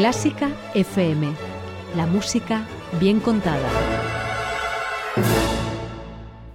Clásica FM. La música bien contada.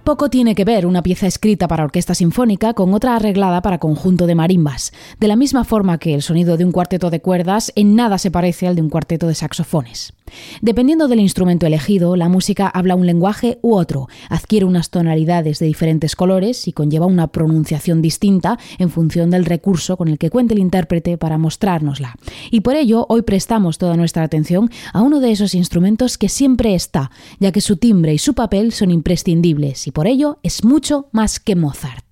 Poco tiene que ver una pieza escrita para orquesta sinfónica con otra arreglada para conjunto de marimbas. De la misma forma que el sonido de un cuarteto de cuerdas en nada se parece al de un cuarteto de saxofones. Dependiendo del instrumento elegido, la música habla un lenguaje u otro, adquiere unas tonalidades de diferentes colores y conlleva una pronunciación distinta en función del recurso con el que cuente el intérprete para mostrárnosla. Y por ello, hoy prestamos toda nuestra atención a uno de esos instrumentos que siempre está, ya que su timbre y su papel son imprescindibles por ello es mucho más que Mozart.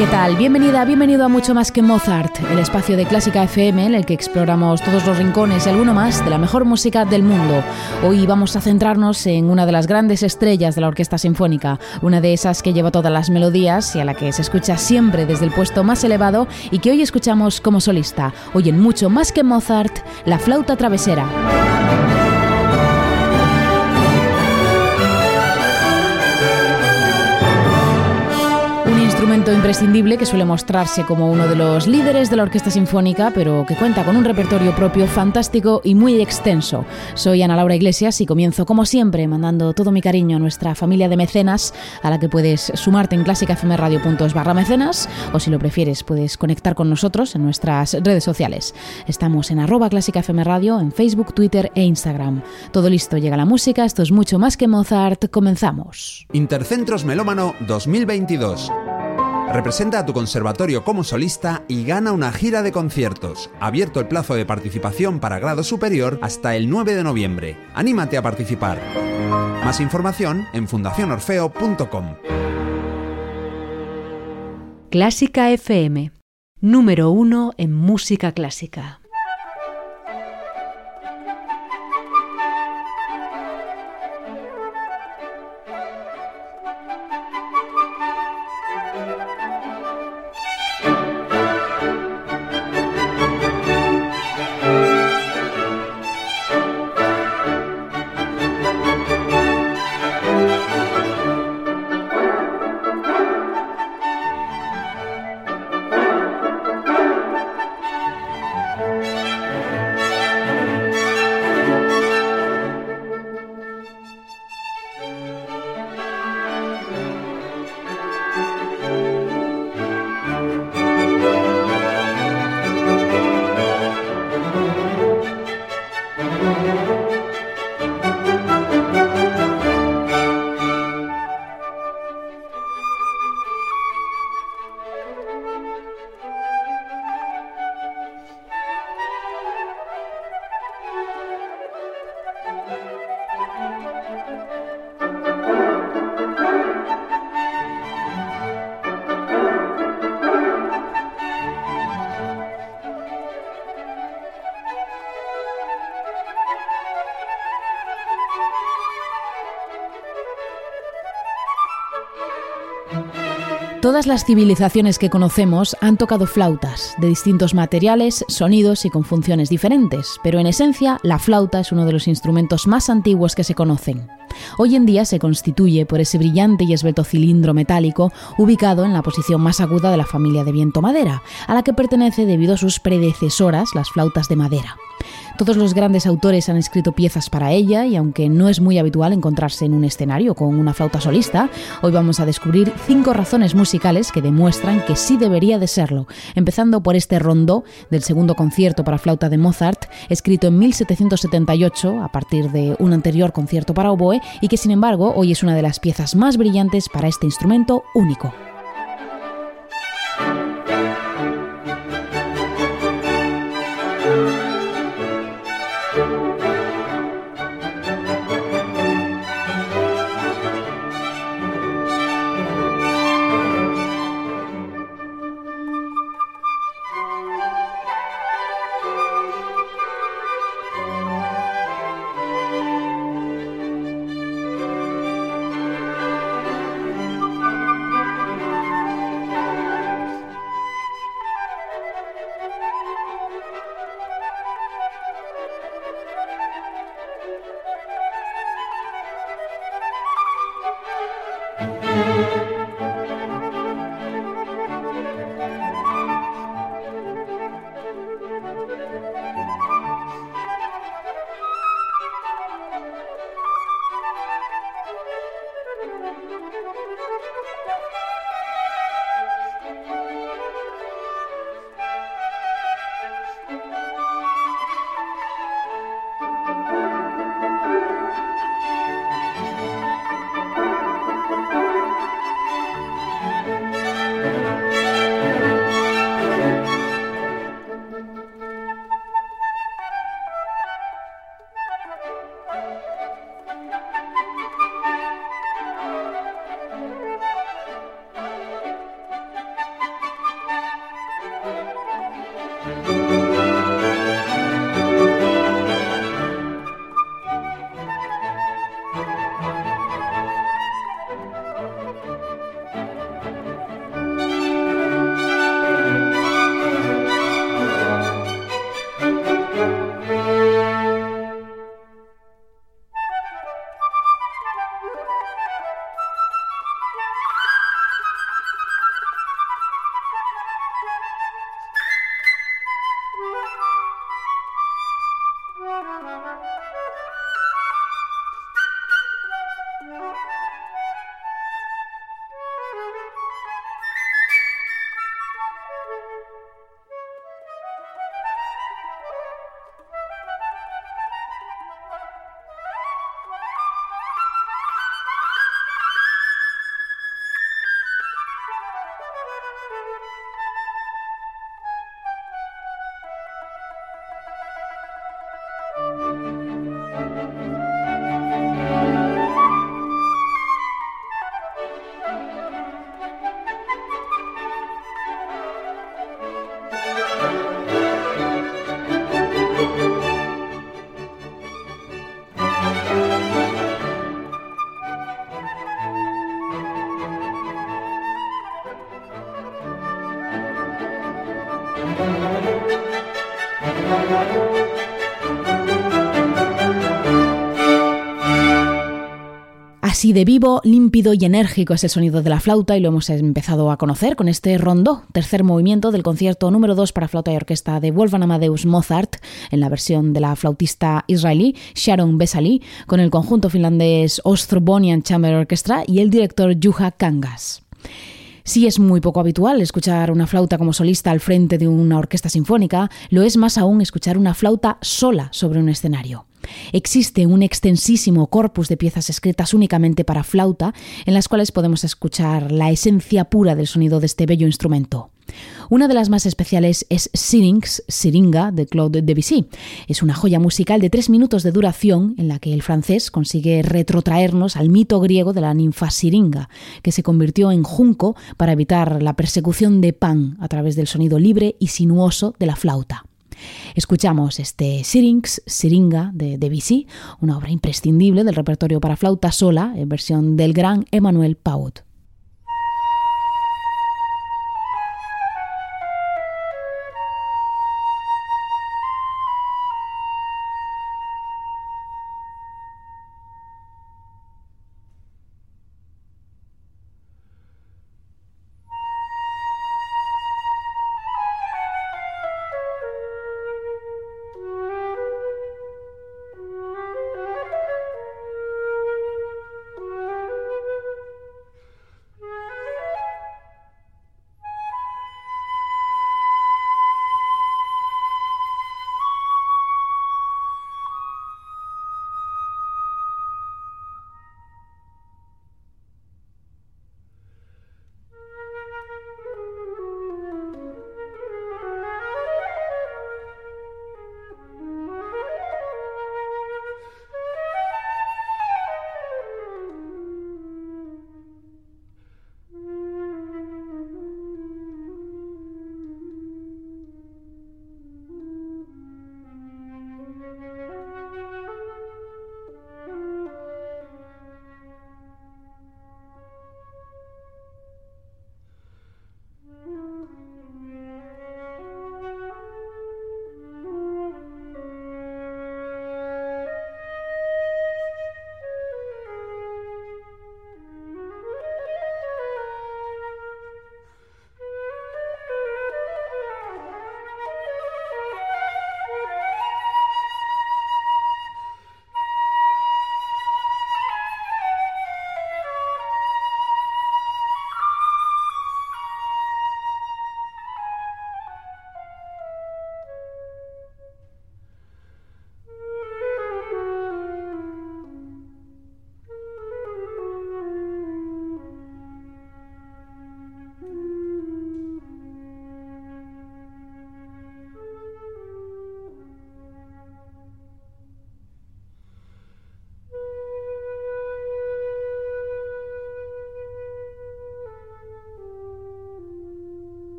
¿Qué tal? Bienvenida, bienvenido a Mucho Más que Mozart, el espacio de Clásica FM en el que exploramos todos los rincones y alguno más de la mejor música del mundo. Hoy vamos a centrarnos en una de las grandes estrellas de la Orquesta Sinfónica, una de esas que lleva todas las melodías y a la que se escucha siempre desde el puesto más elevado y que hoy escuchamos como solista. Hoy en Mucho Más que Mozart, la flauta travesera. Instrumento imprescindible que suele mostrarse como uno de los líderes de la Orquesta Sinfónica, pero que cuenta con un repertorio propio fantástico y muy extenso. Soy Ana Laura Iglesias y comienzo, como siempre, mandando todo mi cariño a nuestra familia de mecenas, a la que puedes sumarte en clásicafmradio.es barra mecenas, o si lo prefieres, puedes conectar con nosotros en nuestras redes sociales. Estamos en arroba clásicafmradio, en Facebook, Twitter e Instagram. Todo listo, llega la música, esto es mucho más que Mozart, comenzamos. Intercentros Melómano 2022 Representa a tu conservatorio como solista y gana una gira de conciertos. Abierto el plazo de participación para grado superior hasta el 9 de noviembre. Anímate a participar. Más información en fundacionorfeo.com. Clásica FM, número uno en música clásica. Todas las civilizaciones que conocemos han tocado flautas, de distintos materiales, sonidos y con funciones diferentes, pero en esencia la flauta es uno de los instrumentos más antiguos que se conocen. Hoy en día se constituye por ese brillante y esbelto cilindro metálico ubicado en la posición más aguda de la familia de viento madera, a la que pertenece debido a sus predecesoras, las flautas de madera. Todos los grandes autores han escrito piezas para ella y aunque no es muy habitual encontrarse en un escenario con una flauta solista, hoy vamos a descubrir cinco razones musicales que demuestran que sí debería de serlo, empezando por este rondó del segundo concierto para flauta de Mozart, escrito en 1778 a partir de un anterior concierto para oboe y que sin embargo hoy es una de las piezas más brillantes para este instrumento único. De vivo, límpido y enérgico es el sonido de la flauta y lo hemos empezado a conocer con este rondó, tercer movimiento del concierto número 2 para flauta y orquesta de Wolfgang Amadeus Mozart, en la versión de la flautista israelí Sharon Besali, con el conjunto finlandés Ostrobonian Chamber Orchestra y el director Juha Kangas. Sí es muy poco habitual escuchar una flauta como solista al frente de una orquesta sinfónica, lo es más aún escuchar una flauta sola sobre un escenario. Existe un extensísimo corpus de piezas escritas únicamente para flauta, en las cuales podemos escuchar la esencia pura del sonido de este bello instrumento. Una de las más especiales es Syrinx, Siringa, de Claude Debussy. Es una joya musical de tres minutos de duración en la que el francés consigue retrotraernos al mito griego de la ninfa Siringa, que se convirtió en junco para evitar la persecución de Pan a través del sonido libre y sinuoso de la flauta. Escuchamos este Syrinx, Siringa de Debussy, una obra imprescindible del repertorio para flauta sola en versión del gran Emmanuel Paut.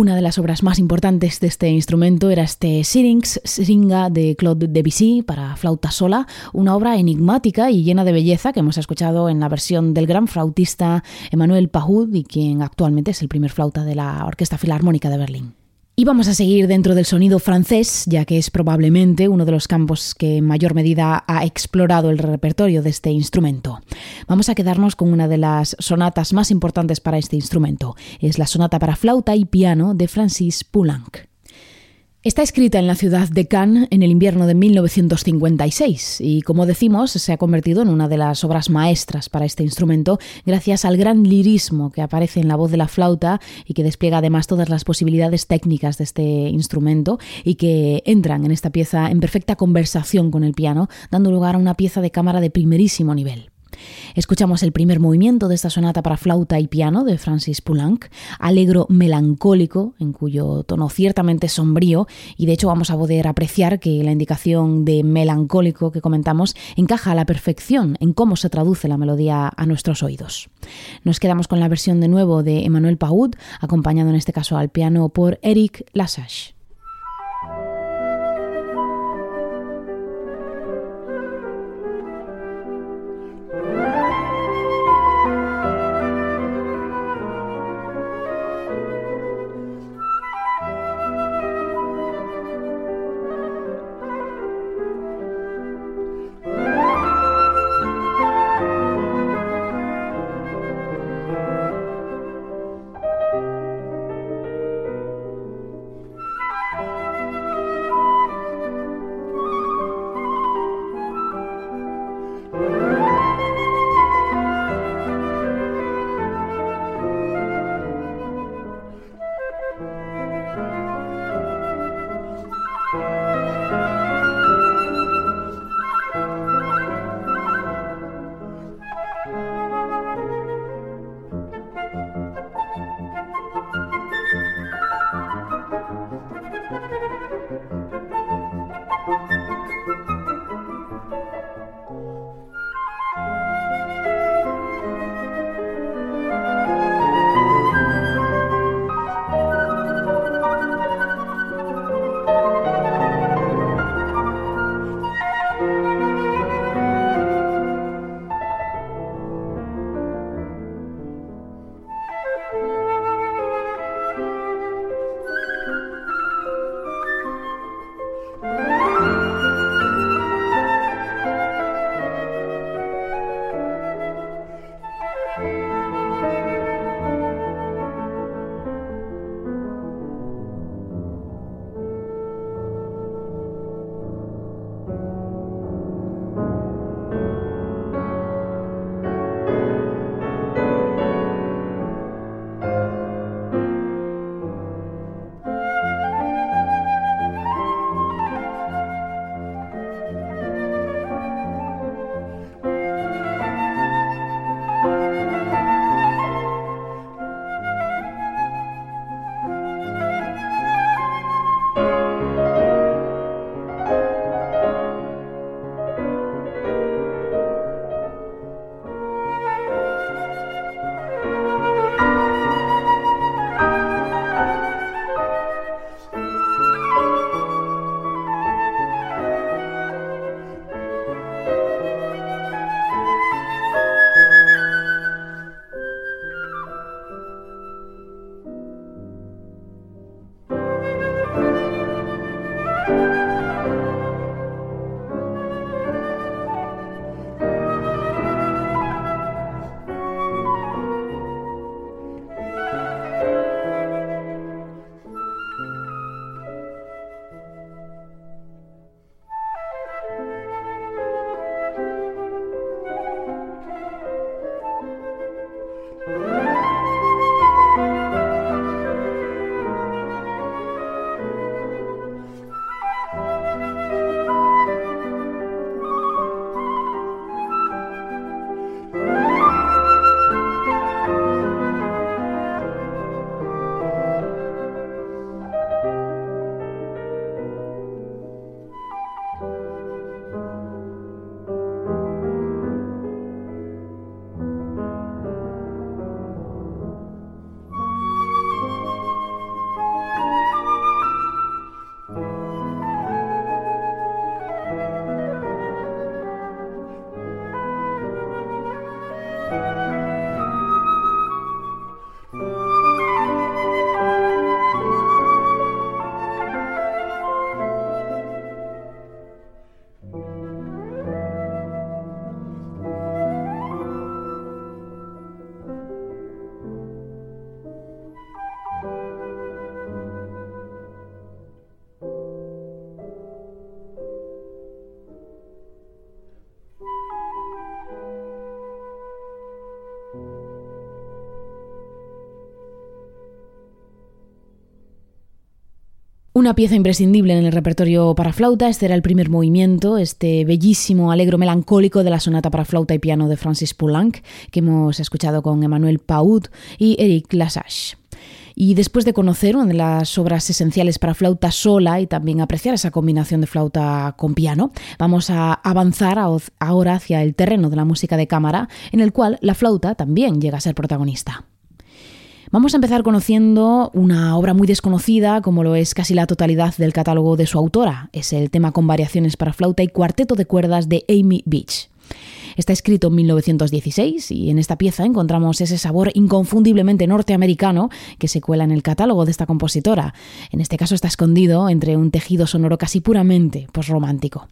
Una de las obras más importantes de este instrumento era este Syrinx de Claude Debussy para flauta sola, una obra enigmática y llena de belleza que hemos escuchado en la versión del gran flautista Emmanuel Pahud y quien actualmente es el primer flauta de la Orquesta Filarmónica de Berlín. Y vamos a seguir dentro del sonido francés, ya que es probablemente uno de los campos que en mayor medida ha explorado el repertorio de este instrumento. Vamos a quedarnos con una de las sonatas más importantes para este instrumento. Es la sonata para flauta y piano de Francis Poulenc. Está escrita en la ciudad de Cannes en el invierno de 1956 y, como decimos, se ha convertido en una de las obras maestras para este instrumento gracias al gran lirismo que aparece en la voz de la flauta y que despliega además todas las posibilidades técnicas de este instrumento y que entran en esta pieza en perfecta conversación con el piano, dando lugar a una pieza de cámara de primerísimo nivel. Escuchamos el primer movimiento de esta sonata para flauta y piano de Francis Poulenc, alegro melancólico, en cuyo tono ciertamente sombrío, y de hecho vamos a poder apreciar que la indicación de melancólico que comentamos encaja a la perfección en cómo se traduce la melodía a nuestros oídos. Nos quedamos con la versión de nuevo de Emmanuel Paud, acompañado en este caso al piano por Eric Lassage. Una pieza imprescindible en el repertorio para flauta, este era el primer movimiento, este bellísimo alegro melancólico de la sonata para flauta y piano de Francis Poulenc, que hemos escuchado con Emmanuel Paud y Eric Lassage. Y después de conocer una de las obras esenciales para flauta sola y también apreciar esa combinación de flauta con piano, vamos a avanzar ahora hacia el terreno de la música de cámara, en el cual la flauta también llega a ser protagonista. Vamos a empezar conociendo una obra muy desconocida, como lo es casi la totalidad del catálogo de su autora. Es el tema con variaciones para flauta y cuarteto de cuerdas de Amy Beach. Está escrito en 1916 y en esta pieza encontramos ese sabor inconfundiblemente norteamericano que se cuela en el catálogo de esta compositora. En este caso está escondido entre un tejido sonoro casi puramente posromántico.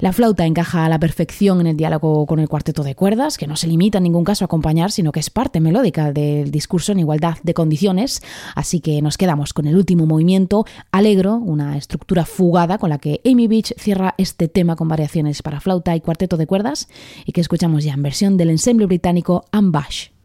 La flauta encaja a la perfección en el diálogo con el cuarteto de cuerdas, que no se limita en ningún caso a acompañar, sino que es parte melódica del discurso en igualdad de condiciones. Así que nos quedamos con el último movimiento, Alegro, una estructura fugada con la que Amy Beach cierra este tema con variaciones para flauta y cuarteto de cuerdas y que escuchamos ya en versión del ensemble británico Ambash.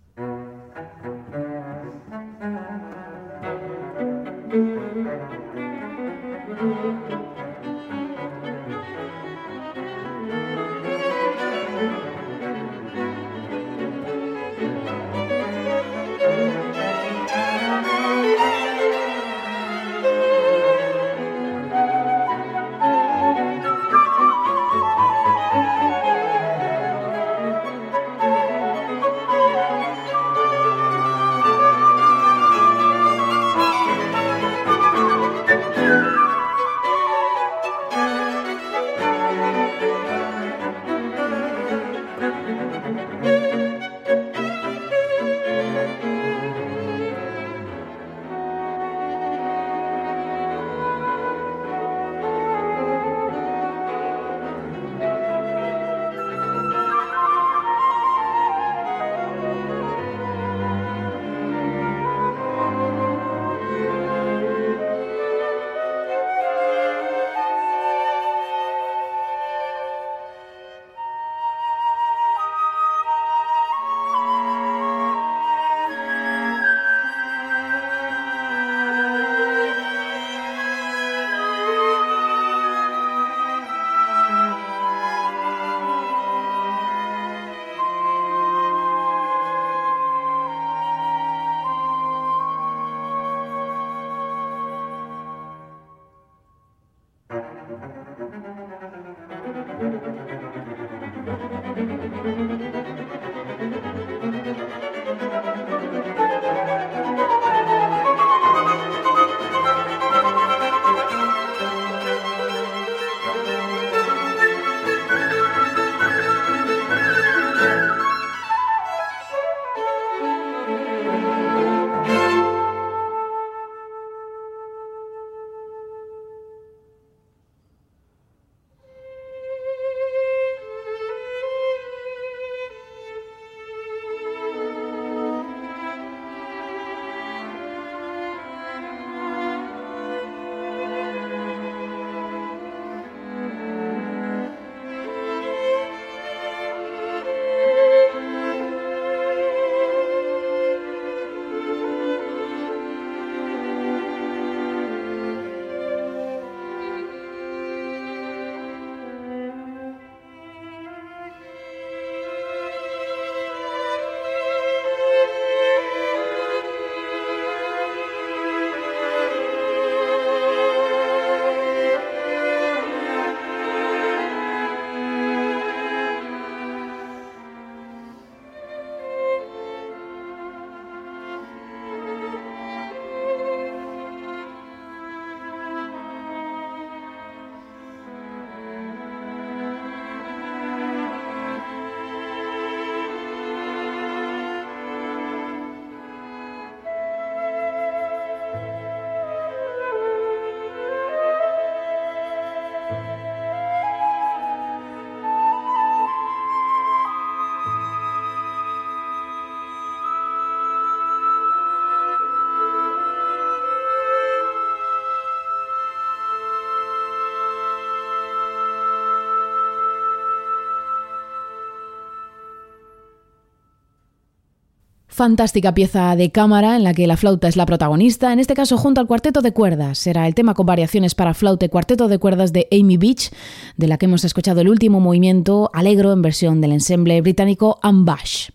Fantástica pieza de cámara en la que la flauta es la protagonista, en este caso junto al cuarteto de cuerdas. Será el tema con variaciones para flauta y cuarteto de cuerdas de Amy Beach, de la que hemos escuchado el último movimiento alegro en versión del ensemble británico Ambash.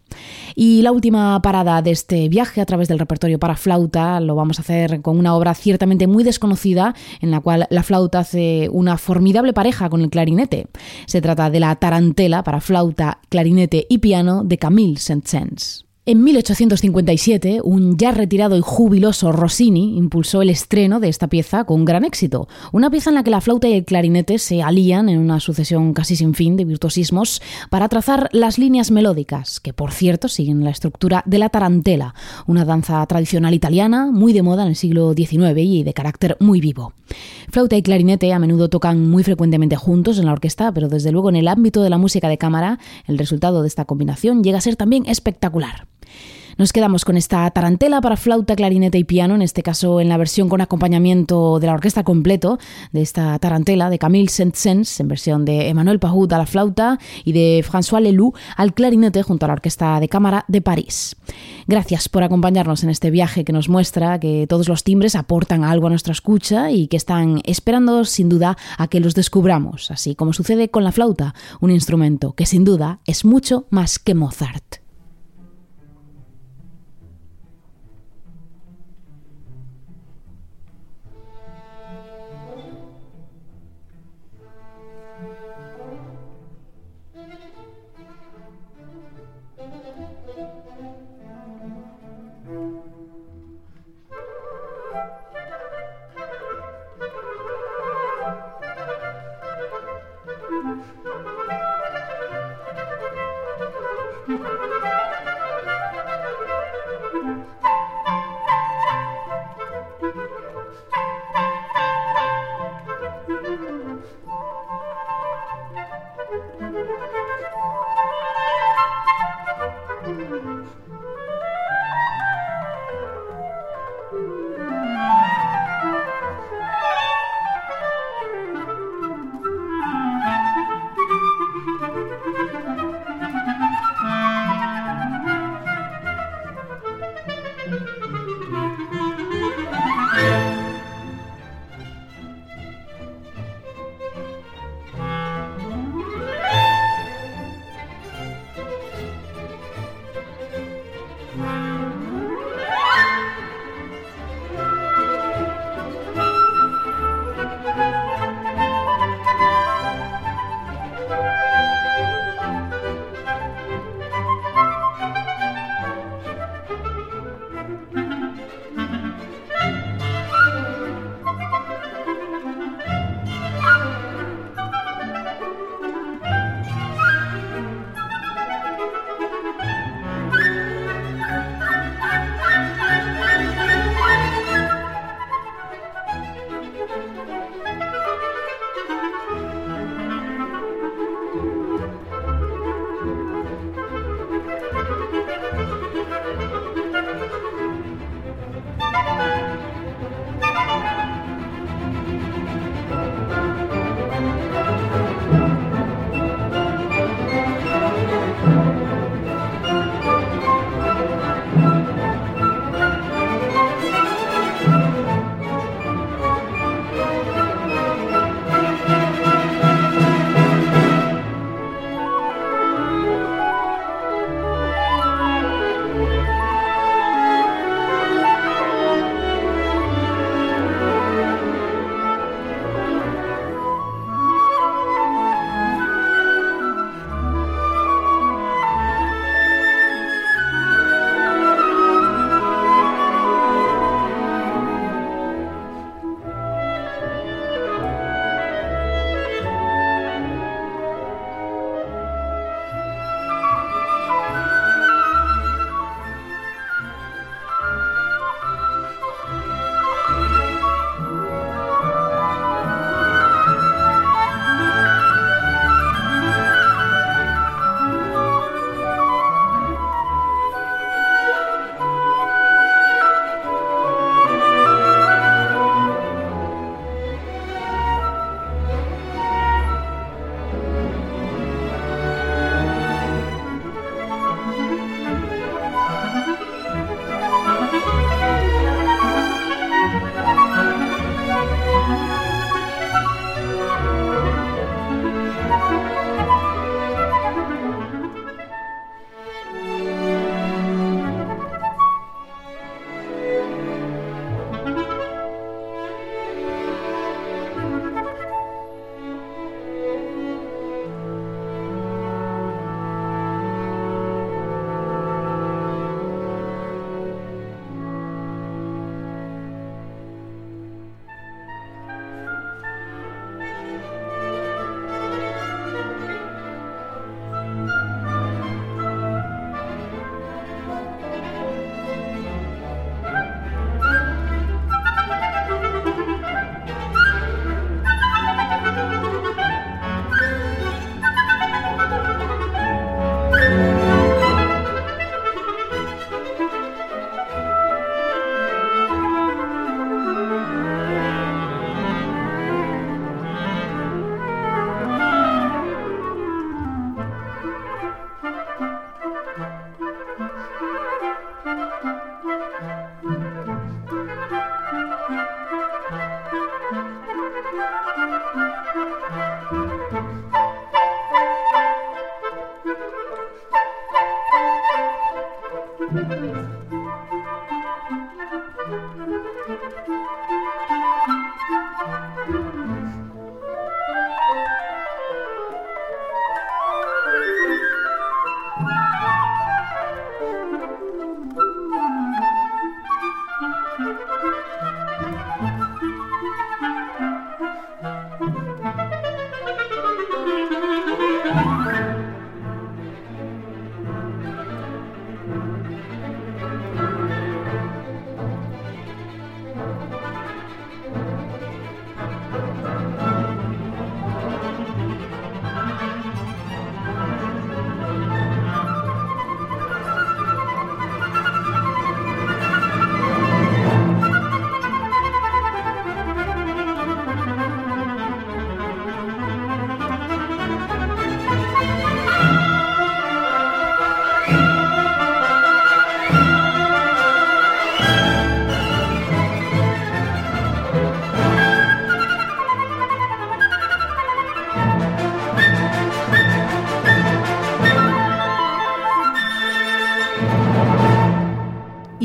Y la última parada de este viaje a través del repertorio para flauta lo vamos a hacer con una obra ciertamente muy desconocida en la cual la flauta hace una formidable pareja con el clarinete. Se trata de la tarantela para flauta, clarinete y piano de Camille Saint-Saëns. En 1857, un ya retirado y jubiloso Rossini impulsó el estreno de esta pieza con gran éxito, una pieza en la que la flauta y el clarinete se alían en una sucesión casi sin fin de virtuosismos para trazar las líneas melódicas, que por cierto siguen la estructura de la tarantela, una danza tradicional italiana muy de moda en el siglo XIX y de carácter muy vivo. Flauta y clarinete a menudo tocan muy frecuentemente juntos en la orquesta, pero desde luego en el ámbito de la música de cámara, el resultado de esta combinación llega a ser también espectacular. Nos quedamos con esta tarantela para flauta, clarinete y piano, en este caso en la versión con acompañamiento de la orquesta completo de esta tarantela de Camille Saint-Saëns, en versión de Emmanuel Pahut a la flauta y de François Leloup al clarinete junto a la Orquesta de Cámara de París. Gracias por acompañarnos en este viaje que nos muestra que todos los timbres aportan algo a nuestra escucha y que están esperando sin duda a que los descubramos, así como sucede con la flauta, un instrumento que sin duda es mucho más que Mozart.